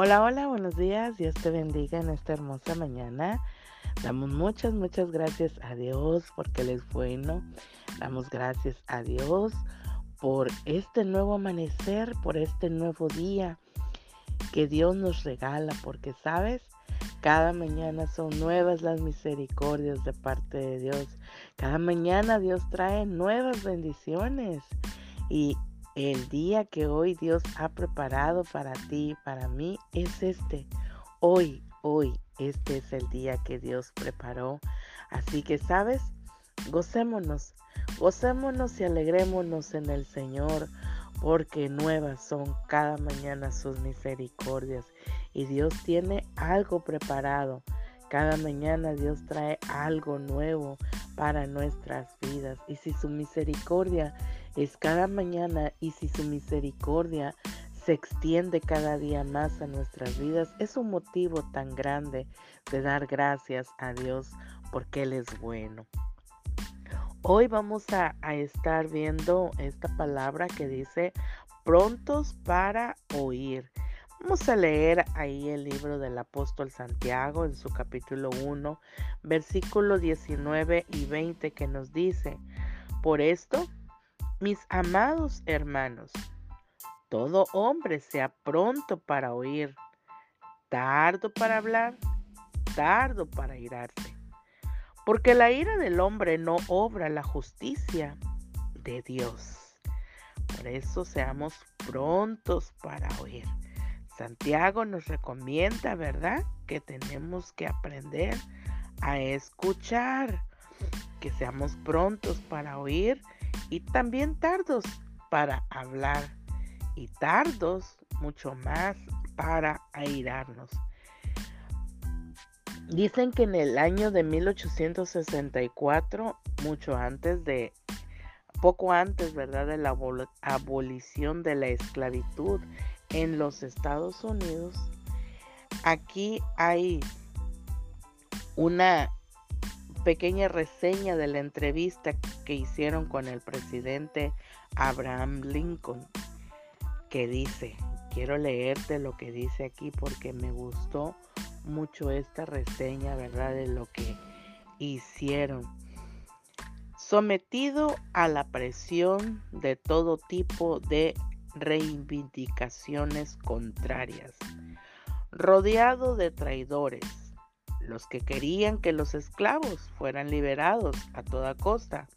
Hola, hola, buenos días. Dios te bendiga en esta hermosa mañana. Damos muchas, muchas gracias a Dios porque Él es bueno. Damos gracias a Dios por este nuevo amanecer, por este nuevo día que Dios nos regala, porque sabes, cada mañana son nuevas las misericordias de parte de Dios. Cada mañana Dios trae nuevas bendiciones. Y el día que hoy Dios ha preparado para ti, para mí, es este. Hoy, hoy, este es el día que Dios preparó. Así que, ¿sabes? Gocémonos, gocémonos y alegrémonos en el Señor, porque nuevas son cada mañana sus misericordias. Y Dios tiene algo preparado. Cada mañana Dios trae algo nuevo para nuestras vidas. Y si su misericordia es cada mañana y si su misericordia se extiende cada día más a nuestras vidas, es un motivo tan grande de dar gracias a Dios porque Él es bueno. Hoy vamos a, estar viendo esta palabra que dice prontos para oír. Vamos a leer ahí el libro del apóstol Santiago en su capítulo 1, versículo 19 y 20 que nos dice, por esto mis amados hermanos, todo hombre sea pronto para oír, tardo para hablar, tardo para irarse, porque la ira del hombre no obra la justicia de Dios. Por eso seamos prontos para oír. Santiago nos recomienda, ¿verdad? Que tenemos que aprender a escuchar, que seamos prontos para oír y también tardos para hablar y tardos mucho más para airarnos. Dicen que en el año de 1864, mucho antes de, poco antes, ¿verdad?, de la abolición de la esclavitud en los Estados Unidos, aquí hay una pequeña reseña de la entrevista que hicieron con el presidente Abraham Lincoln, que dice, quiero leerte lo que dice aquí porque me gustó mucho esta reseña, ¿verdad? De lo que hicieron. Sometido a la presión de todo tipo de reivindicaciones contrarias, rodeado de traidores, los que querían que los esclavos fueran liberados a toda costa,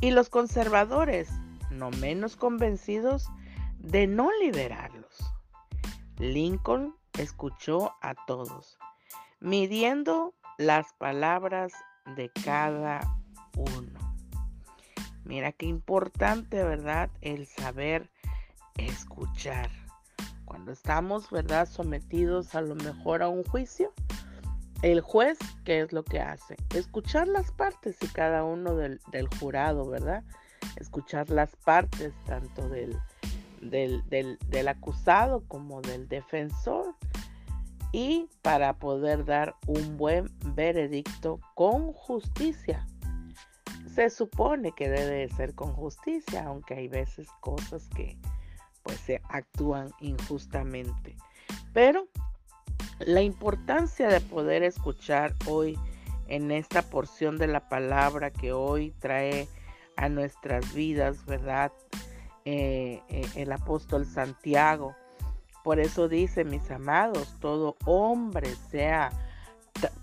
y los conservadores, no menos convencidos de no liberarlos. Lincoln escuchó a todos, midiendo las palabras de cada uno. Mira qué importante, ¿verdad? El saber escuchar. Cuando estamos, ¿verdad? Sometidos a lo mejor a un juicio, el juez, ¿qué es lo que hace? Escuchar las partes y cada uno del, jurado, ¿verdad? Escuchar las partes tanto del, del, del, acusado como del defensor y para poder dar un buen veredicto con justicia. Se supone que debe ser con justicia, aunque hay veces cosas que pues se actúan injustamente. Pero la importancia de poder escuchar hoy en esta porción de la palabra que hoy trae a nuestras vidas, ¿verdad? Eh, eh, el apóstol Santiago. Por eso dice, mis amados, todo hombre sea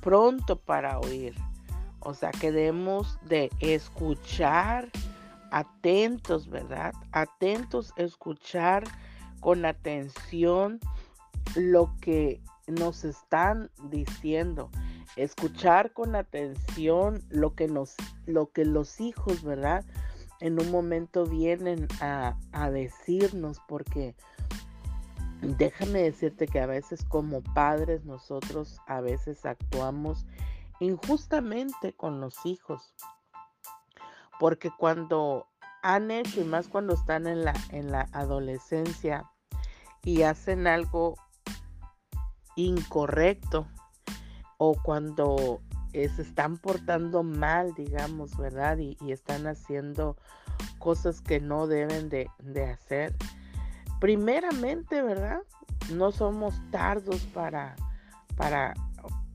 pronto para oír. O sea, que debemos de escuchar atentos, ¿verdad? Atentos, escuchar con atención lo que nos están diciendo, escuchar con atención lo que nos, lo que los hijos, ¿verdad? En un momento vienen a, a decirnos, porque déjame decirte que a veces como padres nosotros a veces actuamos injustamente con los hijos. Porque cuando han hecho, y más cuando están en la, en la adolescencia y hacen algo incorrecto o cuando se están portando mal, digamos, ¿verdad? Y, están haciendo cosas que no deben de, hacer. Primeramente, ¿verdad? no somos tardos para, para,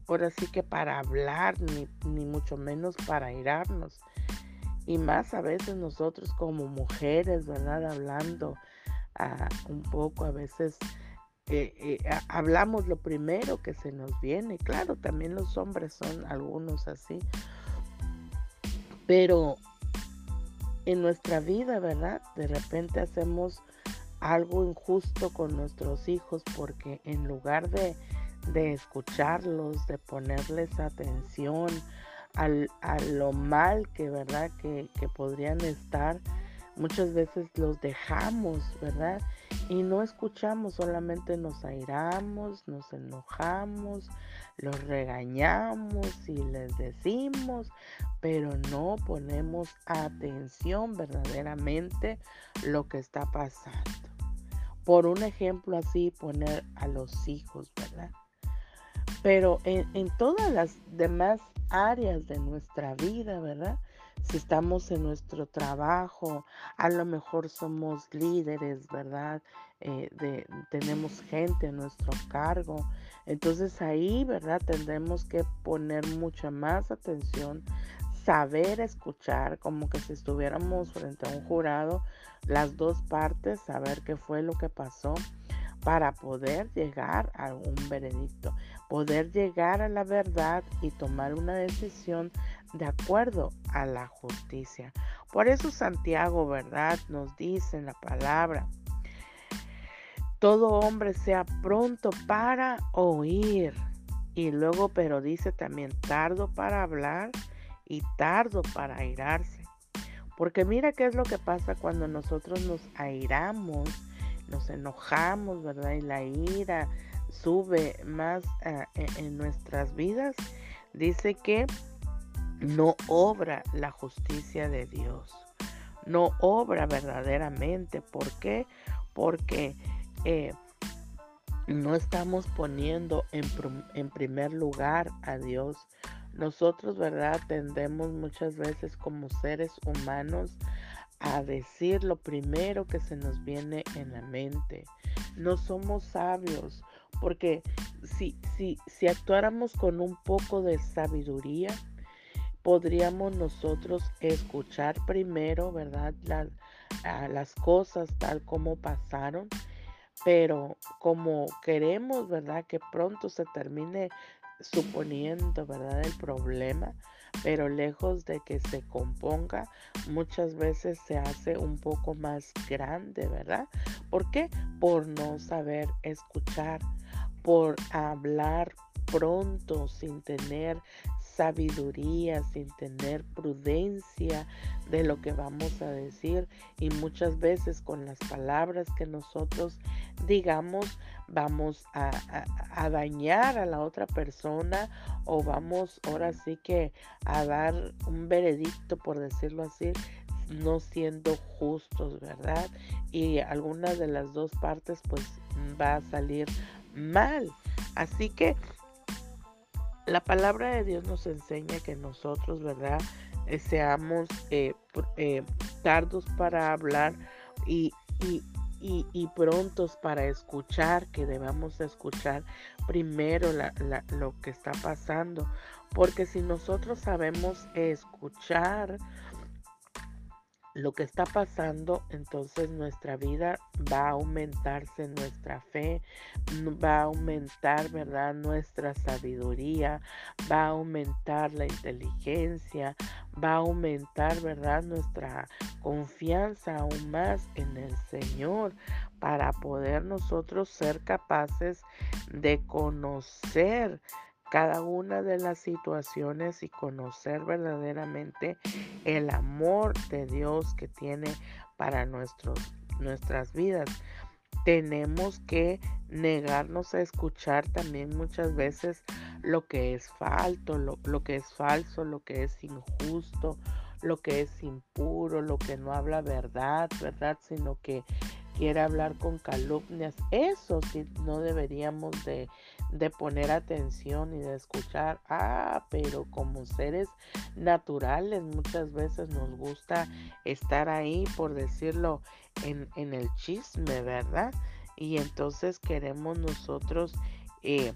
ahora sí que para hablar, ni, ni mucho menos para irarnos. Y más a veces nosotros como mujeres, ¿verdad? Hablando ah, un poco, a veces eh, eh, hablamos lo primero que se nos viene. Claro, también los hombres son algunos así. Pero en nuestra vida, ¿verdad? De repente hacemos algo injusto con nuestros hijos porque en lugar de, de escucharlos, de ponerles atención, a lo mal que, ¿verdad? Que, que podrían estar. Muchas veces los dejamos, ¿verdad? Y no escuchamos, solamente nos airamos, nos enojamos, los regañamos y les decimos, pero no ponemos atención verdaderamente lo que está pasando. Por un ejemplo así, poner a los hijos, ¿verdad? Pero en, en todas las demás áreas de nuestra vida, ¿verdad? Si estamos en nuestro trabajo, a lo mejor somos líderes, ¿verdad? Eh, tenemos gente a nuestro cargo. Entonces ahí, ¿verdad? Tendremos que poner mucha más atención, saber escuchar, como que si estuviéramos frente a un jurado, las dos partes, saber qué fue lo que pasó para poder llegar a un veredicto, poder llegar a la verdad y tomar una decisión de acuerdo a la justicia. Por eso Santiago, ¿verdad? Nos dice en la palabra, todo hombre sea pronto para oír. Y luego, pero dice también tardo para hablar y tardo para airarse. Porque mira qué es lo que pasa cuando nosotros nos airamos nos enojamos, ¿verdad? Y la ira sube más ah, e, en nuestras vidas, dice que no obra la justicia de Dios. No obra verdaderamente. ¿Por qué? Porque eh, no estamos poniendo en, en primer lugar a Dios. Nosotros, ¿verdad? Tendemos muchas veces como seres humanos a decir lo primero que se nos viene en la mente. No somos sabios, porque si, si, si actuáramos con un poco de sabiduría, podríamos nosotros escuchar primero, ¿verdad? las cosas tal como pasaron, pero como queremos, ¿verdad? Que pronto se termine suponiendo, ¿verdad? El problema, pero lejos de que se componga, muchas veces se hace un poco más grande, ¿verdad? ¿Por qué? Por no saber escuchar, por hablar pronto sin tener sabiduría, sin tener prudencia de lo que vamos a decir y muchas veces con las palabras que nosotros digamos vamos a, dañar a la otra persona o vamos ahora sí que a dar un veredicto por decirlo así no siendo justos, ¿verdad? Y alguna de las dos partes pues va a salir mal. Así que la palabra de Dios nos enseña que nosotros, ¿verdad? Eh, seamos eh, eh, tardos para hablar y, y, prontos para escuchar, que debamos escuchar primero lo que está pasando. Porque si nosotros sabemos escuchar, lo que está pasando, entonces nuestra vida va a aumentarse, nuestra fe va a aumentar, ¿verdad? Nuestra sabiduría, va a aumentar la inteligencia, va a aumentar, ¿verdad? Nuestra confianza aún más en el Señor para poder nosotros ser capaces de conocer cada una de las situaciones y conocer verdaderamente el amor de Dios que tiene para nuestros, nuestras vidas. Tenemos que negarnos a escuchar también muchas veces lo que es falso, lo, lo que es falso, lo que es injusto, lo que es impuro, lo que no habla verdad, ¿verdad? Sino que quiere hablar con calumnias. Eso sí no deberíamos de, de poner atención y de escuchar. Ah, pero como seres naturales muchas veces nos gusta estar ahí, por decirlo, en, en el chisme, ¿verdad? y entonces queremos nosotros eh,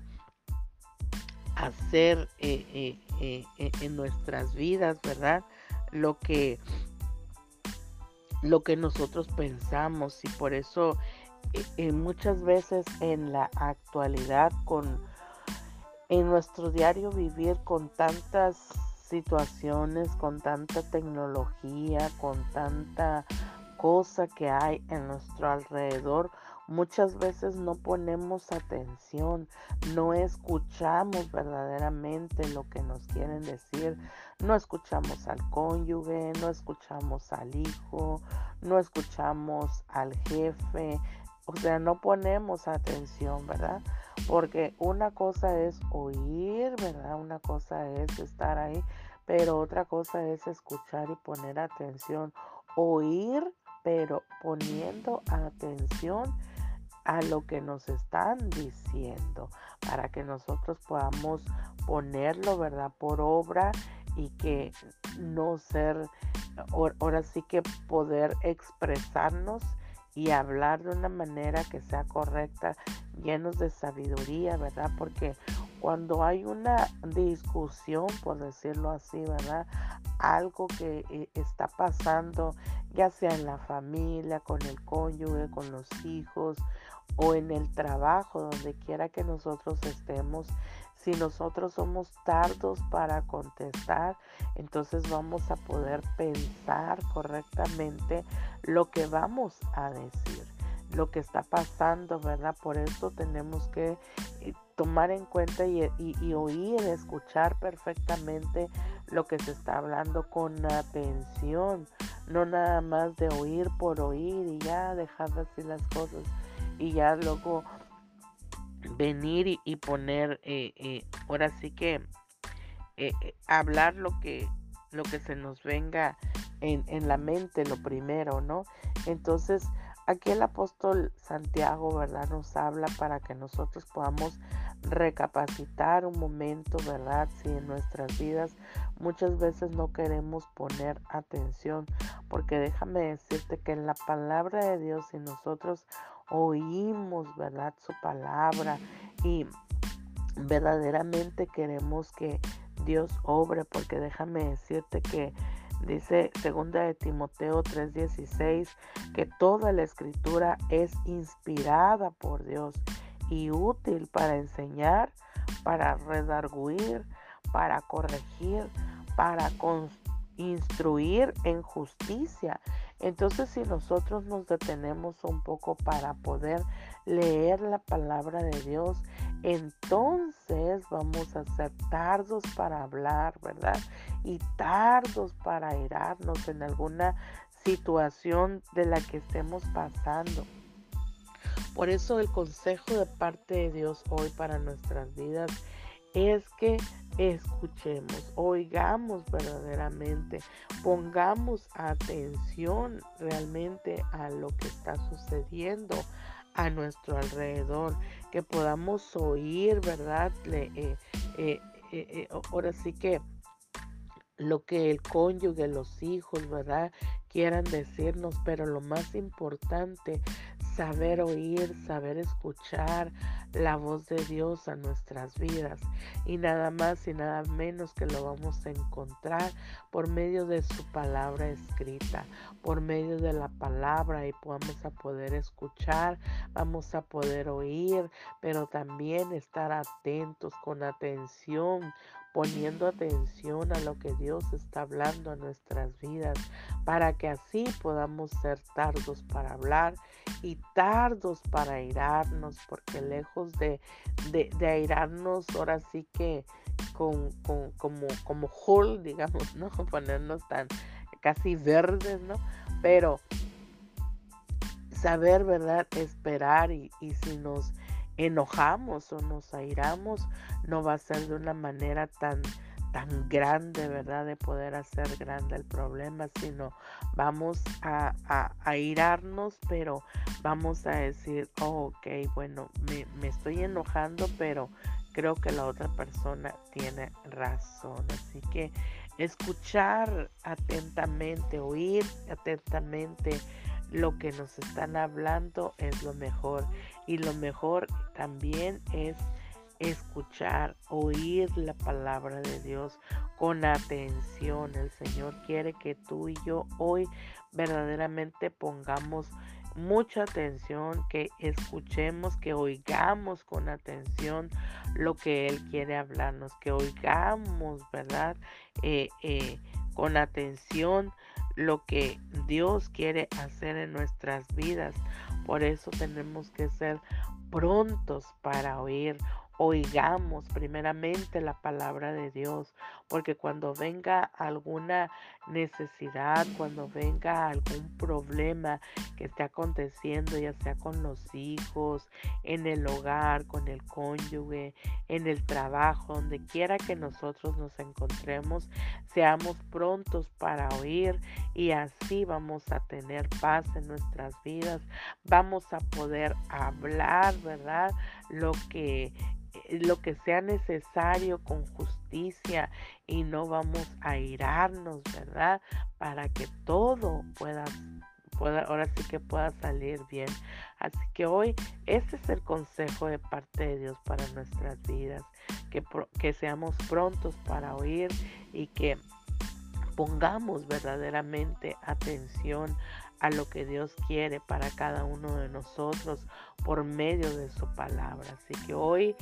hacer eh, eh, en nuestras vidas, ¿verdad? Lo que lo que nosotros pensamos y por eso muchas veces en la actualidad con en nuestro diario vivir con tantas situaciones, con tanta tecnología, con tanta cosa que hay en nuestro alrededor, muchas veces no ponemos atención, no escuchamos verdaderamente lo que nos quieren decir, no escuchamos al cónyuge, no escuchamos al hijo, no escuchamos al jefe, o sea, no ponemos atención, ¿verdad? Porque una cosa es oír, ¿verdad? Una cosa es estar ahí, pero otra cosa es escuchar y poner atención. Oír, pero poniendo atención a lo que nos están diciendo para que nosotros podamos ponerlo, ¿verdad? Por obra y que no ser, ahora sí que poder expresarnos y hablar de una manera que sea correcta, llenos de sabiduría, ¿verdad? Porque cuando hay una discusión, por decirlo así, ¿verdad? Algo que eh, está pasando, ya sea en la familia, con el cónyuge, con los hijos o en el trabajo, donde quiera que nosotros estemos, si nosotros somos tardos para contestar, entonces vamos a poder pensar correctamente lo que vamos a decir, lo que está pasando, ¿verdad? Por eso tenemos que eh, tomar en cuenta y, y, oír, escuchar perfectamente lo que se está hablando con atención, no nada más de oír por oír y ya dejar así las cosas y ya luego venir y, poner, eh, eh, ahora sí que eh, hablar lo que, lo que se nos venga en, en, la mente, lo primero, ¿no? Entonces, aquí el apóstol Santiago, ¿verdad? Nos habla para que nosotros podamos recapacitar un momento, ¿verdad? Si en nuestras vidas muchas veces no queremos poner atención, porque déjame decirte que en la palabra de Dios, si nosotros oímos, ¿verdad? Su palabra y verdaderamente queremos que Dios obre, porque déjame decirte que dice segunda de Timoteo 3:16 que toda la escritura es inspirada por Dios y útil para enseñar, para redarguir, para corregir, para instruir en justicia entonces si nosotros nos detenemos un poco para poder leer la palabra de Dios, entonces vamos a ser tardos para hablar, ¿verdad? Y tardos para irarnos en alguna situación de la que estemos pasando. Por eso el consejo de parte de Dios hoy para nuestras vidas es que escuchemos, oigamos verdaderamente, pongamos atención realmente a lo que está sucediendo a nuestro alrededor, que podamos oír, ¿verdad? Eh, eh, eh, ahora sí que lo que el cónyuge, los hijos, ¿verdad? Quieran decirnos, pero lo más importante, saber oír, saber escuchar la voz de Dios a nuestras vidas. Y nada más y nada menos que lo vamos a encontrar por medio de su palabra escrita, por medio de la palabra y vamos a poder escuchar, vamos a poder oír, pero también estar atentos con atención poniendo atención a lo que Dios está hablando a nuestras vidas, para que así podamos ser tardos para hablar y tardos para airarnos, porque lejos de, de, airarnos, ahora sí que con, como, como Hall, digamos, ¿no? Ponernos tan casi verdes, ¿no? Pero saber, ¿verdad? Esperar y, y si nos enojamos o nos airamos, no va a ser de una manera tan tan grande, ¿verdad? De poder hacer grande el problema, sino vamos a, a, pero vamos a decir, oh, ok, bueno, me, me estoy enojando, pero creo que la otra persona tiene razón. Así que escuchar atentamente, oír atentamente lo que nos están hablando es lo mejor. Y lo mejor también es escuchar, oír la palabra de Dios con atención. El Señor quiere que tú y yo hoy verdaderamente pongamos mucha atención, que escuchemos, que oigamos con atención lo que Él quiere hablarnos, que oigamos, ¿verdad? Eh, eh, con atención lo que Dios quiere hacer en nuestras vidas. Por eso tenemos que ser prontos para oír, oigamos primeramente la palabra de Dios, porque cuando venga alguna necesidad, cuando venga algún problema que esté aconteciendo, ya sea con los hijos, en el hogar, con el cónyuge, en el trabajo, donde quiera que nosotros nos encontremos, seamos prontos para oír y así vamos a tener paz en nuestras vidas, vamos a poder hablar, ¿verdad? Lo que eh, lo que sea necesario con justicia y no vamos a irarnos, ¿verdad? Para que todo pueda, pueda, ahora sí que pueda salir bien. Así que hoy este es el consejo de parte de Dios para nuestras vidas, que, que seamos prontos para oír y que pongamos verdaderamente atención a lo que Dios quiere para cada uno de nosotros por medio de su palabra. Así que hoy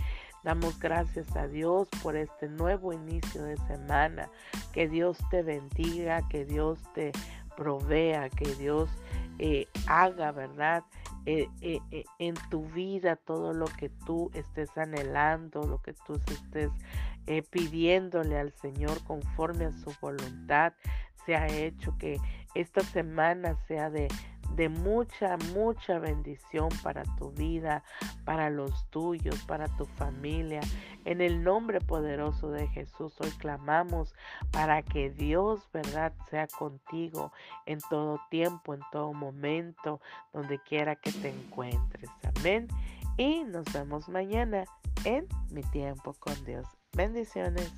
damos gracias a Dios por este nuevo inicio de semana. Que Dios te bendiga, que Dios te provea, que Dios eh, haga, ¿verdad? Eh, eh, en tu vida todo lo que tú estés anhelando, lo que tú estés pidiéndole al Señor conforme a su voluntad, se ha hecho que esta semana sea de, de mucha, mucha bendición para tu vida, para los tuyos, para tu familia. En el nombre poderoso de Jesús hoy clamamos para que Dios, ¿verdad?, sea contigo en todo tiempo, en todo momento, donde quiera que te encuentres. Amén. Y nos vemos mañana en mi tiempo con Dios. Bendiciones.